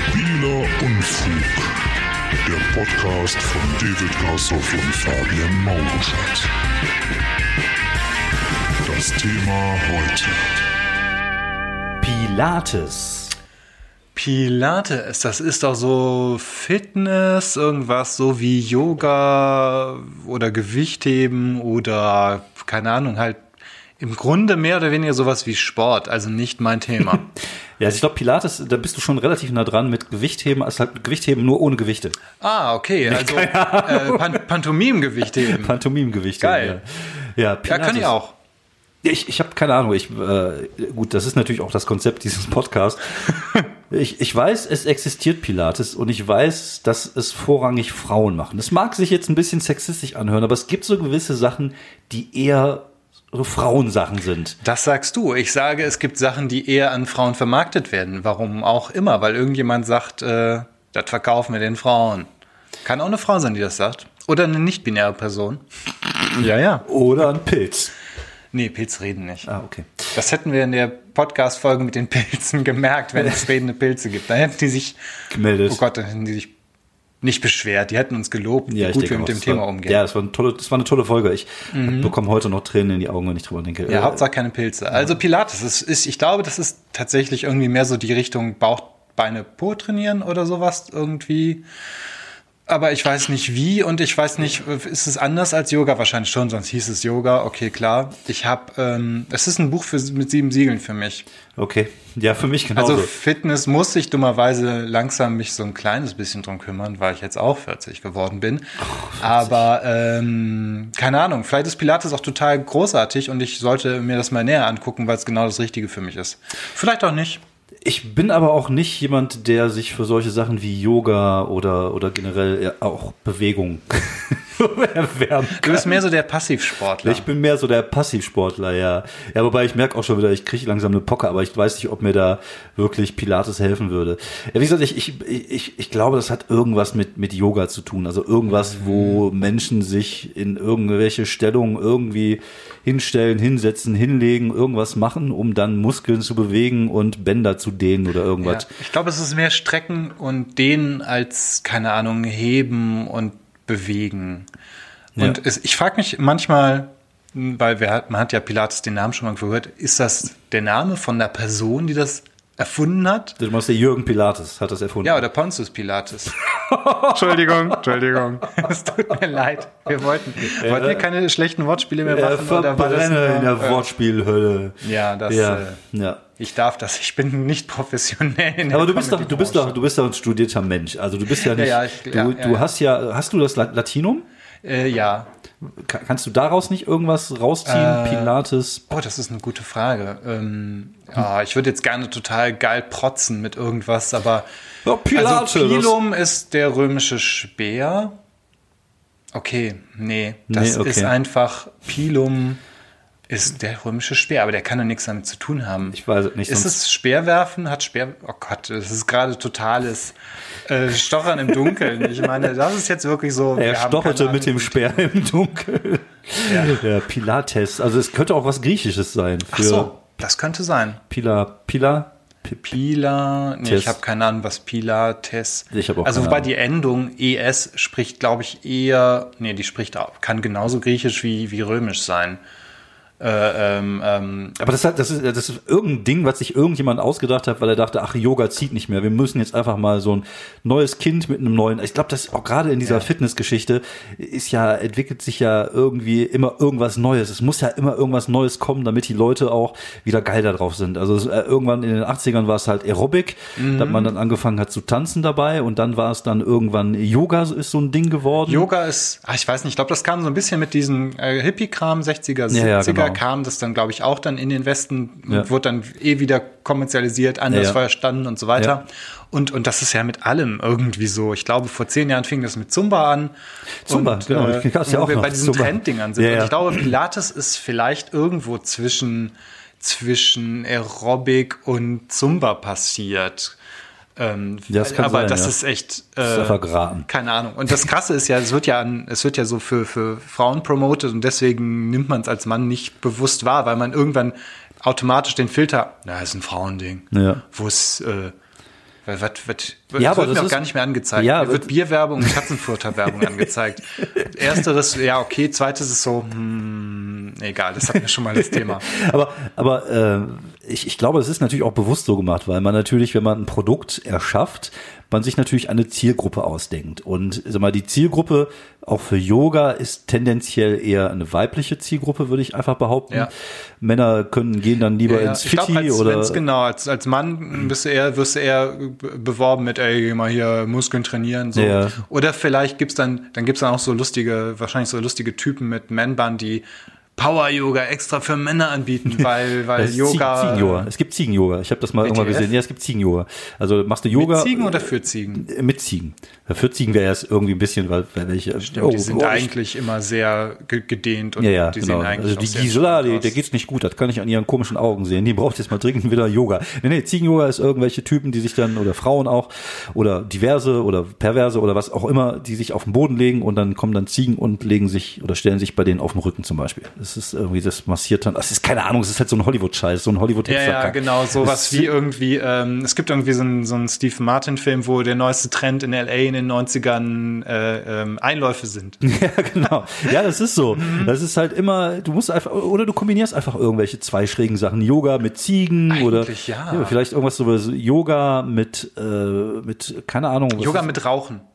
Stabiler Unfug. Der Podcast von David Grassoff und Fabian Mauruschat. Das Thema heute. Pilates. Pilates, das ist doch so Fitness, irgendwas so wie Yoga oder Gewichtheben oder keine Ahnung, halt im Grunde mehr oder weniger sowas wie Sport, also nicht mein Thema. Ja, also ich glaube, Pilates, da bist du schon relativ nah dran mit Gewichtheben, als halt Gewichtheben nur ohne Gewichte. ah, okay, also äh, Pan Pantomimgewichtheben. Pantomimgewichte. Geil. Ja, ja, Ja, Pilates. kann ich auch. Ich, ich habe keine Ahnung. Ich, äh, gut, das ist natürlich auch das Konzept dieses Podcasts. ich, ich weiß, es existiert Pilates und ich weiß, dass es vorrangig Frauen machen. Das mag sich jetzt ein bisschen sexistisch anhören, aber es gibt so gewisse Sachen, die eher so Frauensachen sind. Das sagst du. Ich sage, es gibt Sachen, die eher an Frauen vermarktet werden. Warum auch immer, weil irgendjemand sagt, äh, das verkaufen wir den Frauen. Kann auch eine Frau sein, die das sagt. Oder eine nicht-binäre Person. Ja, ja. Oder ein Pilz. Nee, Pilze reden nicht. Ah, okay. Das hätten wir in der Podcast-Folge mit den Pilzen gemerkt, wenn es redende Pilze gibt. Da hätten die sich, Gemeldet. oh Gott, da hätten die sich nicht beschwert. Die hätten uns gelobt, wie Ja, ich gut wir mit dem Thema war, umgehen. Ja, das war, eine tolle, das war eine tolle Folge. Ich bekomme heute noch Tränen in die Augen, wenn ich drüber denke. Ja, Äh, Hauptsache keine Pilze. Also Pilates ist, ist, ich glaube, das ist tatsächlich irgendwie mehr so die Richtung Bauch, Beine, Po trainieren oder sowas irgendwie. Aber ich weiß nicht wie und ich weiß nicht, ist es anders als Yoga? Wahrscheinlich schon, sonst hieß es Yoga. Okay, klar. Ich habe, ähm, es ist ein Buch für, mit sieben Siegeln für mich. Okay. Ja, für mich genauso. Also Fitness muss ich dummerweise langsam mich so ein kleines bisschen drum kümmern, weil ich jetzt auch 40 geworden bin. Aber ähm, keine Ahnung, vielleicht ist Pilates auch total großartig und ich sollte mir das mal näher angucken, weil es genau das Richtige für mich ist. Vielleicht auch nicht. Ich bin aber auch nicht jemand, der sich für solche Sachen wie Yoga oder, oder generell auch Bewegung erwärmen Du bist mehr so der Passivsportler. Ich bin mehr so der Passivsportler, ja. Ja, wobei ich merke auch schon wieder, ich kriege langsam eine Pocke, aber ich weiß nicht, ob mir da wirklich Pilates helfen würde. Ja, wie gesagt, ich, ich, ich, ich glaube, das hat irgendwas mit, mit Yoga zu tun. Also irgendwas, wo Menschen sich in irgendwelche Stellungen irgendwie hinstellen, hinsetzen, hinlegen, irgendwas machen, um dann Muskeln zu bewegen und Bänder zu dehnen oder ja. irgendwas. Ich glaube, es ist mehr Strecken und Dehnen als, keine Ahnung, heben und bewegen. Und Ja. es, ich frage mich manchmal, weil wir, man hat ja Pilates den Namen schon mal gehört, ist das der Name von der Person, die das erfunden hat? Du meinst, der Jürgen Pilates hat das erfunden. Ja, oder Pontius Pilates. Entschuldigung, Entschuldigung. Es tut mir leid. Wir wollten, wollten wir keine schlechten Wortspiele mehr machen? oder war das in der äh, Wortspielhölle. Ja, das, Ja, Äh, ja. Ich darf das. Ich bin nicht professionell. Aber du bist doch, du bist doch, du bist doch ein studierter Mensch. Also du bist ja nicht, ja, ich- du, ja, ja, du ja. hast ja, hast du das La- Latinum? Äh, ja. Ka- Kannst du daraus nicht irgendwas rausziehen? Äh, Pilates? Oh, das ist eine gute Frage. Ähm, ja, ich würde jetzt gerne total geil protzen mit irgendwas, aber Ja, Pilates. also Pilum ist der römische Speer. Okay, nee, das Nee, okay. ist einfach Pilum ist der römische Speer, aber der kann doch nichts damit zu tun haben. Ich weiß es nicht, Ist es Speerwerfen? Hat Speer? Oh Gott, das ist gerade totales äh, Stochern im Dunkeln. Ich meine, das ist jetzt wirklich so. Er wir keine mit dem Speer im Dunkeln. Ja. Pilates. Also es könnte auch was Griechisches sein. Ach so, das könnte sein. Pila, Pila, Pi- Pila, nee, ich habe keine Ahnung, was Pilates. Ich hab auch Also wobei die Endung es spricht, glaube ich, eher, nee, die spricht auch, kann genauso griechisch wie, wie römisch sein. Äh, ähm, ähm, Aber das, hat, das, ist, das ist irgendein Ding, was sich irgendjemand ausgedacht hat, weil er dachte, ach, Yoga zieht nicht mehr. Wir müssen jetzt einfach mal so ein neues Kind mit einem neuen. Ich glaube, das auch gerade in dieser Fitnessgeschichte ist ja, entwickelt sich ja irgendwie immer irgendwas Neues. Es muss ja immer irgendwas Neues kommen, damit die Leute auch wieder geil da drauf sind. Also es, äh, irgendwann in den 80ern war es halt Aerobic, da hat man dann angefangen hat zu tanzen dabei und dann war es dann irgendwann Yoga ist so ein Ding geworden. Yoga ist, ah, ich weiß nicht, ich glaube, das kam so ein bisschen mit diesem äh, Hippie-Kram, 60er, 70er, Ja, ja, genau. Kam das dann, glaube ich, auch dann in den Westen und Ja. wurde dann eh wieder kommerzialisiert, anders Ja, verstanden und so weiter. Und, und das ist ja mit allem irgendwie so. Ich glaube, vor zehn Jahren fing das mit Zumba an. Zumba, und, genau, Äh, ich ja auch wir noch, bei diesen Zumba. Trenddingern sind. Und ich glaube, Pilates ist vielleicht irgendwo zwischen, zwischen Aerobic und Zumba passiert. Ähm, Ja, das kann aber sein, das ja. ist echt ist äh, einfach geraten. keine Ahnung. Und das Krasse ist ja, es wird ja an, es wird ja so für, für Frauen promotet und deswegen nimmt man es als Mann nicht bewusst wahr, weil man irgendwann automatisch den Filter, na, ist ein Frauending. Ja. Wo es, äh, was, was, Das Ja, aber wird das mir auch ist- gar nicht mehr angezeigt. Ja, mir wird Bierwerbung und Katzenfurter Werbung angezeigt. Ersteres, ja, okay. Zweites ist so, hm, egal, das hatten wir schon mal das Thema. Aber, aber äh, ich, ich glaube, es ist natürlich auch bewusst so gemacht, weil man natürlich, wenn man ein Produkt erschafft, man sich natürlich eine Zielgruppe ausdenkt. Und sag mal, die Zielgruppe auch für Yoga ist tendenziell eher eine weibliche Zielgruppe, würde ich einfach behaupten. Ja. Männer können gehen dann lieber Ja, ins glaub, Fitti als, oder genau, als, als Mann bist du eher, wirst du eher be- beworben mit, ey, geh mal hier Muskeln trainieren. So. Ja. Oder vielleicht gibt's dann, dann gibt's dann auch so lustige, wahrscheinlich so lustige Typen mit Man-Band, die Power-Yoga extra für Männer anbieten, weil, weil Das Yoga. Ziegen- Ziegen-Yoga. Es gibt Ziegen-Yoga. Ich habe das mal irgendwann WTF? gesehen. Ja, es gibt Ziegen-Yoga. Also machst du Yoga. Mit Ziegen oder für Ziegen? Mit Ziegen. Für Ziegen wäre es irgendwie ein bisschen, weil, weil welche. Stimmt, die sind ich- eigentlich immer sehr ge gedehnt und Ja, ja, die genau. sehen eigentlich Also die Gisela, die, der geht's nicht gut. Das kann ich an ihren komischen Augen sehen. Die braucht jetzt mal dringend wieder Yoga. Nee, nee, Ziegen-Yoga ist irgendwelche Typen, die sich dann, oder Frauen auch, oder diverse oder perverse oder was auch immer, die sich auf den Boden legen und dann kommen dann Ziegen und legen sich oder stellen sich bei denen auf den Rücken zum Beispiel. Das ist irgendwie, das massiert dann, das ist keine Ahnung, es ist halt so ein Hollywood-Scheiß, so ein hollywood Ja, ja, genau, sowas Das- wie irgendwie, ähm, es gibt irgendwie so einen, so einen Steve Martin-Film, wo der neueste Trend in LA in den 90ern äh, ähm, Einläufe sind. Ja, genau. Ja, das ist so. Mhm. Das ist halt immer, du musst einfach, oder du kombinierst einfach irgendwelche zwei schrägen Sachen. Yoga mit Ziegen oder Eigentlich ja. vielleicht irgendwas so was Yoga mit, äh, mit, keine Ahnung. Yoga ist- mit Rauchen.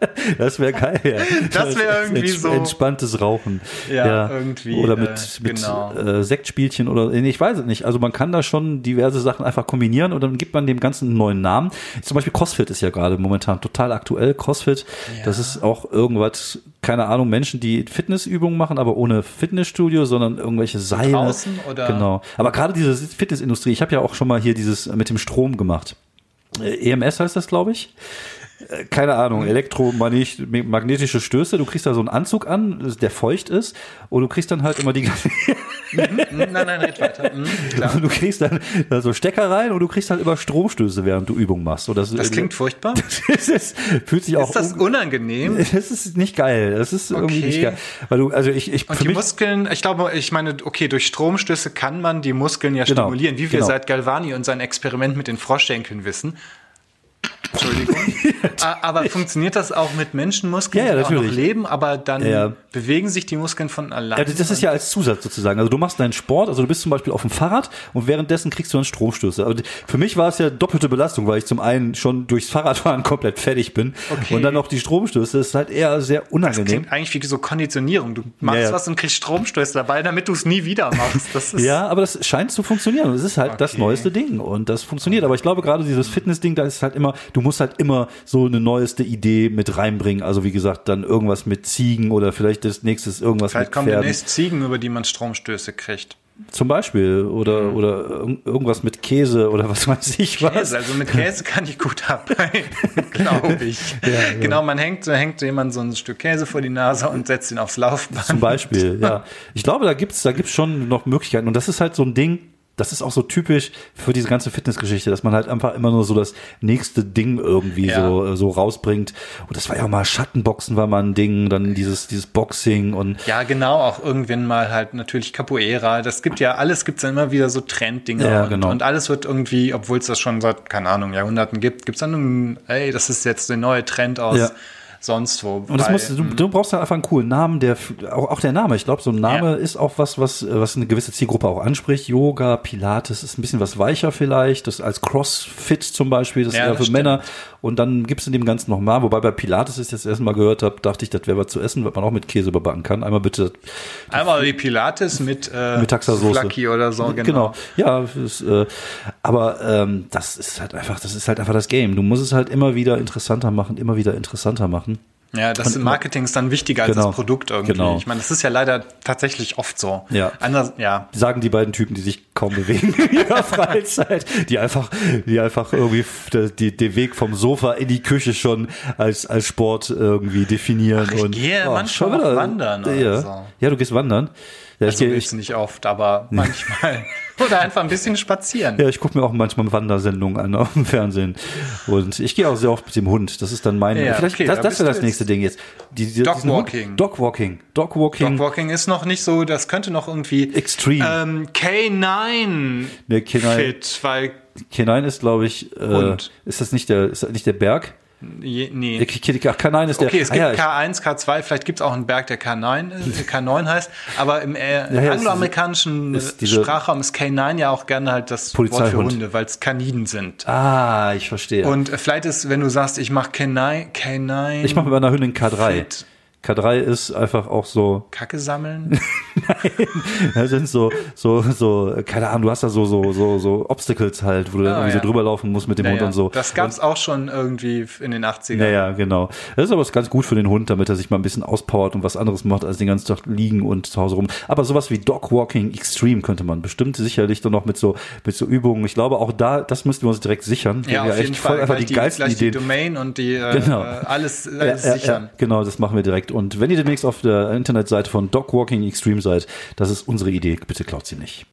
Das wäre geil. Ja. Das wär irgendwie so- Entspanntes Rauchen. Ja, irgendwie, Oder mit, äh, mit genau. äh, Sektspielchen oder, nee, ich weiß es nicht. Also man kann da schon diverse Sachen einfach kombinieren und dann gibt man dem Ganzen einen neuen Namen. Zum Beispiel CrossFit ist ja gerade momentan total aktuell. CrossFit, das ist auch irgendwas, keine Ahnung, Menschen, die Fitnessübungen machen, aber ohne Fitnessstudio, sondern irgendwelche Seile. draußen oder- Genau. Aber gerade diese Fitnessindustrie, ich habe ja auch schon mal hier dieses mit dem Strom gemacht. Äh, EMS heißt das, glaube ich. Keine Ahnung, elektromagnetische Stöße. Du kriegst da so einen Anzug an, der feucht ist, und du kriegst dann halt immer die. Hm, nein, nein, red weiter. Hm, klar. du kriegst dann da so Stecker rein und du kriegst halt immer Stromstöße, während du Übungen machst. Und das, Das klingt furchtbar. das ist, fühlt sich auch. Ist das un- unangenehm? das ist nicht geil. Das ist irgendwie Okay. nicht geil. Weil du, also ich, ich Und die Muskeln, ich glaube, ich meine, okay, durch Stromstöße kann man die Muskeln ja Genau, stimulieren, wie wir genau. seit Galvani und sein Experiment mit den Froschschenkeln wissen. Entschuldigung. Aber funktioniert das auch mit Menschenmuskeln, Ja, ja, die auch noch leben, aber dann Ja. bewegen sich die Muskeln von alleine? Ja, das ist ja als Zusatz sozusagen. Also du machst deinen Sport, also du bist zum Beispiel auf dem Fahrrad und währenddessen kriegst du dann Stromstöße. Aber für mich war es ja doppelte Belastung, weil ich zum einen schon durchs Fahrradfahren komplett fertig bin Okay. und dann noch die Stromstöße. Das ist halt eher sehr das unangenehm. klingt eigentlich wie so Konditionierung. Du machst was und kriegst Stromstöße dabei, damit du es nie wieder machst. Das Ja, aber das scheint zu funktionieren. Das ist halt das Okay. neueste Ding und das funktioniert. Aber ich glaube gerade dieses Fitness-Ding, da ist halt immer, du musst halt immer so eine neueste Idee mit reinbringen. Also wie gesagt, dann irgendwas mit Ziegen oder vielleicht das nächste irgendwas Vielleicht mit kommen Pferden. demnächst Ziegen, über die man Stromstöße kriegt. Zum Beispiel oder oder irg- irgendwas mit Käse oder was weiß ich was. Käse, also mit Käse kann ich gut arbeiten, glaube ich. Genau, man hängt, da hängt jemand so ein Stück Käse vor die Nase und setzt ihn aufs Laufband. Zum Beispiel, ja. Ich glaube, da gibt's, da gibt's schon noch Möglichkeiten. Und das ist halt so ein Ding, das ist auch so typisch für diese ganze Fitnessgeschichte, dass man halt einfach immer nur so das nächste Ding irgendwie Ja. so, äh, so rausbringt. Und das war ja auch mal Schattenboxen war mal ein Ding, dann dieses, dieses Boxing und Ja, genau, auch irgendwann mal halt natürlich Capoeira. Das gibt ja alles, gibt's dann immer wieder so Trenddinger. Ja, und, genau. und alles wird irgendwie, obwohl es das schon seit, keine Ahnung, Jahrhunderten gibt, gibt's dann, ein, ey, das ist jetzt der neue Trend aus Ja. Sonst wo. Und das Weil- muss, du, du brauchst halt einfach einen coolen Namen, der auch, auch der Name. Ich glaube, so ein Name Ja. ist auch was, was, was eine gewisse Zielgruppe auch anspricht. Yoga, Pilates ist ein bisschen was weicher vielleicht. Das als CrossFit zum Beispiel, das ist Ja, eher das für stimmt. Männer. Und dann gibt's in dem Ganzen noch mal. Wobei bei Pilates, ich das erste Mal gehört habe, dachte ich, das wäre was zu essen, was man auch mit Käse überbacken kann. Einmal bitte Einmal die Pilates mit, äh, mit. Flaky oder so, genau. Genau. Ja, ist, äh, aber ähm, das ist halt einfach, das ist halt einfach das Game. Du musst es halt immer wieder interessanter machen, immer wieder interessanter machen. Ja, das Marketing ist dann wichtiger als Genau. das Produkt irgendwie. Genau. Ich meine, das ist ja leider tatsächlich oft so. Ja. Anders, ja. sagen die beiden Typen, die sich kaum bewegen in ihrer Freizeit, die einfach, die einfach irgendwie die, den Weg vom Sofa in die Küche schon als, als Sport irgendwie definieren. Ach, ich und, gehe manchmal schon auch wandern Ja. so. ja, du gehst wandern. Ja, Also ich, ich, nicht oft, aber manchmal. Oder einfach ein bisschen spazieren. Ja, ich gucke mir auch manchmal Wandersendungen an auf dem Fernsehen. Und ich gehe auch sehr oft mit dem Hund. Das ist dann mein. Ja, vielleicht, okay, das da das wäre das nächste Ding jetzt. Die, die, Dogwalking. Dogwalking. Dogwalking. Dogwalking ist noch nicht so, das könnte noch irgendwie Extreme. ähm, K9 Der K9 fit, weil K9 ist, glaube ich, äh, ist das nicht der, ist das nicht der Berg? Je, nee. Der K- K- K9 ist der. Okay, es ah gibt ja, ich- K1, K2, vielleicht gibt es auch einen Berg, der K9, äh, K9 heißt, aber im äh, ja, ist- angloamerikanischen ist Sprachraum ist K9 ja auch gerne halt das Wort für. Hunde, weil es Kaniden sind. Ah, ich verstehe. Und vielleicht ist, wenn du sagst, ich mache K9, K9 ich mache mit meiner Hündin K3. Fit. K3 ist einfach auch so, Kacke sammeln. das sind so, so, so, keine Ahnung, du hast da so, so, so, so Obstacles halt, wo du dann Ah, irgendwie ja. so drüber laufen musst mit dem Hund Naja, und so. Das gab's auch schon irgendwie in den 80ern. Naja, genau. Das ist aber ganz gut für den Hund, damit er sich mal ein bisschen auspowert und was anderes macht, als den ganzen Tag liegen und zu Hause rum. Aber sowas wie Dogwalking Extreme könnte man bestimmt sicherlich dann noch mit so, mit so Übungen. Ich glaube, auch da, das müssten wir uns direkt sichern. Ja, Wir auf jeden Fall. einfach Gleich die geilsten Ideen. die Domain und die äh, Genau. äh, alles, Ja, alles ja, sichern. ja, genau, das machen wir direkt direkt. Und wenn ihr demnächst auf der Internetseite von Dog Walking Extreme seid, das ist unsere Idee. Bitte klaut sie nicht.